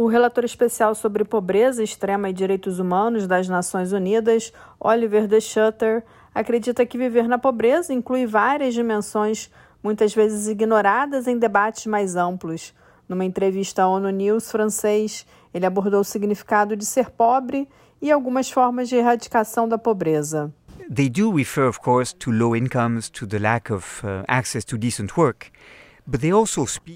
O relator especial sobre pobreza extrema e direitos humanos das Nações Unidas, Oliver De Schutter, acredita que viver na pobreza inclui várias dimensões, muitas vezes ignoradas em debates mais amplos. Numa entrevista à ONU News francês, ele abordou o significado de ser pobre e algumas formas de erradicação da pobreza. They do refer, of course, to low incomes, to the lack of uh, access to decent work.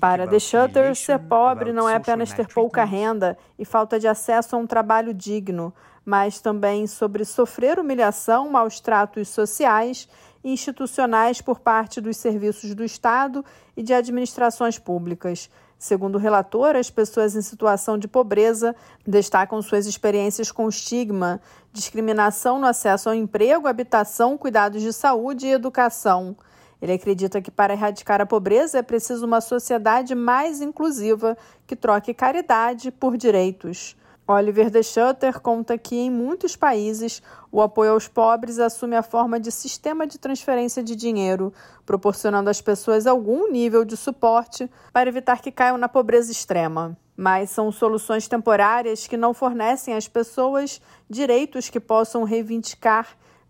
Para The Shutter, ser pobre não é apenas ter pouca renda e falta de acesso a um trabalho digno, mas também sobre sofrer humilhação, maus tratos sociais e institucionais por parte dos serviços do Estado e de administrações públicas. Segundo o relator, as pessoas em situação de pobreza destacam suas experiências com estigma, discriminação no acesso ao emprego, habitação, cuidados de saúde e educação. Ele acredita que para erradicar a pobreza é preciso uma sociedade mais inclusiva que troque caridade por direitos. Oliver De Schutter conta que em muitos países o apoio aos pobres assume a forma de sistema de transferência de dinheiro, proporcionando às pessoas algum nível de suporte para evitar que caiam na pobreza extrema. Mas são soluções temporárias que não fornecem às pessoas direitos que possam reivindicar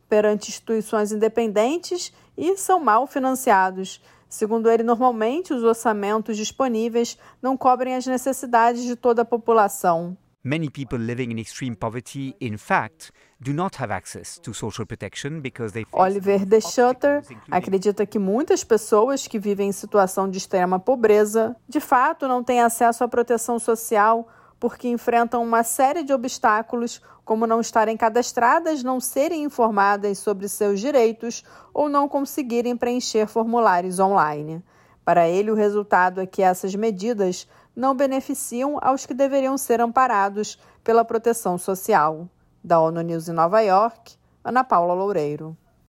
perante instituições independentes e são mal financiados. Segundo ele, normalmente os orçamentos disponíveis não cobrem as necessidades de toda a população. Many people living in extreme poverty, in fact, do not have access to social protection because they Oliver De Schutter acredita que muitas pessoas que vivem em situação de extrema pobreza, de fato, não têm acesso à proteção social porque enfrentam uma série de obstáculos, como não estarem cadastradas, não serem informadas sobre seus direitos ou não conseguirem preencher formulários online. Para ele, o resultado é que essas medidas não beneficiam aos que deveriam ser amparados pela proteção social. Da ONU News em Nova York, Ana Paula Loureiro.